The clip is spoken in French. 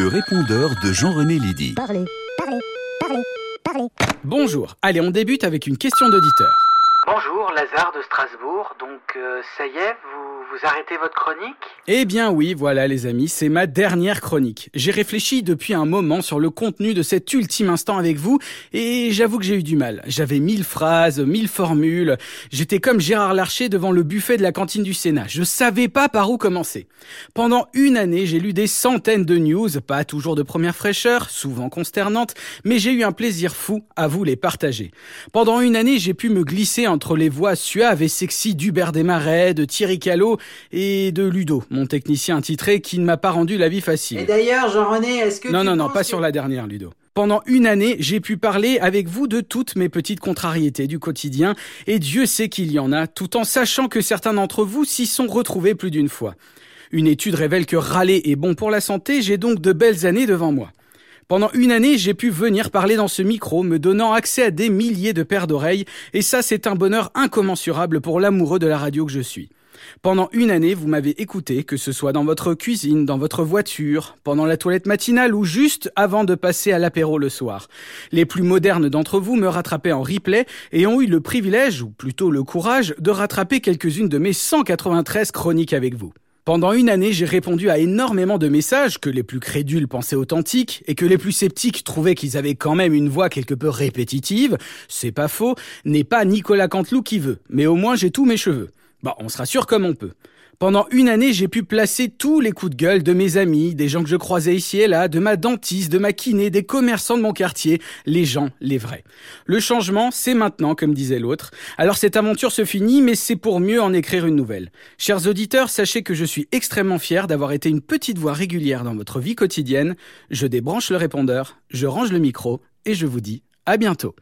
Le répondeur de Jean-René Lydie. Parlez, parlez, parlez, parlez. Bonjour, allez on débute avec une question d'auditeur. Bonjour, Lazare de Strasbourg. Donc, euh, ça y est, vous, vous arrêtez votre chronique? Eh bien oui, voilà les amis, c'est ma dernière chronique. J'ai réfléchi depuis un moment sur le contenu de cet ultime instant avec vous et j'avoue que j'ai eu du mal. J'avais mille phrases, mille formules. J'étais comme Gérard Larcher devant le buffet de la cantine du Sénat. Je savais pas par où commencer. Pendant une année, j'ai lu des centaines de news, pas toujours de première fraîcheur, souvent consternantes, mais j'ai eu un plaisir fou à vous les partager. Pendant une année, j'ai pu me glisser entre les voix suaves et sexy d'Hubert Desmarais, de Thierry Callot et de Ludo, mon technicien titré qui ne m'a pas rendu la vie facile. Et d'ailleurs, Jean-René, est-ce que Non, tu non, non, pas que- sur la dernière, Ludo. Pendant une année, j'ai pu parler avec vous de toutes mes petites contrariétés du quotidien, et Dieu sait qu'il y en a, tout en sachant que certains d'entre vous s'y sont retrouvés plus d'une fois. Une étude révèle que râler est bon pour la santé, j'ai donc de belles années devant moi. Pendant une année, j'ai pu venir parler dans ce micro, me donnant accès à des milliers de paires d'oreilles, et ça, c'est un bonheur incommensurable pour l'amoureux de la radio que je suis. Pendant une année, vous m'avez écouté, que ce soit dans votre cuisine, dans votre voiture, pendant la toilette matinale ou juste avant de passer à l'apéro le soir. Les plus modernes d'entre vous me rattrapaient en replay et ont eu le privilège, ou plutôt le courage, de rattraper quelques-unes de mes 193 chroniques avec vous. Pendant une année, j'ai répondu à énormément de messages que les plus crédules pensaient authentiques et que les plus sceptiques trouvaient qu'ils avaient quand même une voix quelque peu répétitive. C'est pas faux, n'est pas Nicolas Canteloup qui veut, mais au moins j'ai tous mes cheveux. Bah, on se rassure comme on peut. Pendant une année, j'ai pu placer tous les coups de gueule de mes amis, des gens que je croisais ici et là, de ma dentiste, de ma kiné, des commerçants de mon quartier, les gens, les vrais. Le changement, c'est maintenant, comme disait l'autre. Alors cette aventure se finit, mais c'est pour mieux en écrire une nouvelle. Chers auditeurs, sachez que je suis extrêmement fier d'avoir été une petite voix régulière dans votre vie quotidienne. Je débranche le répondeur, je range le micro, et je vous dis à bientôt.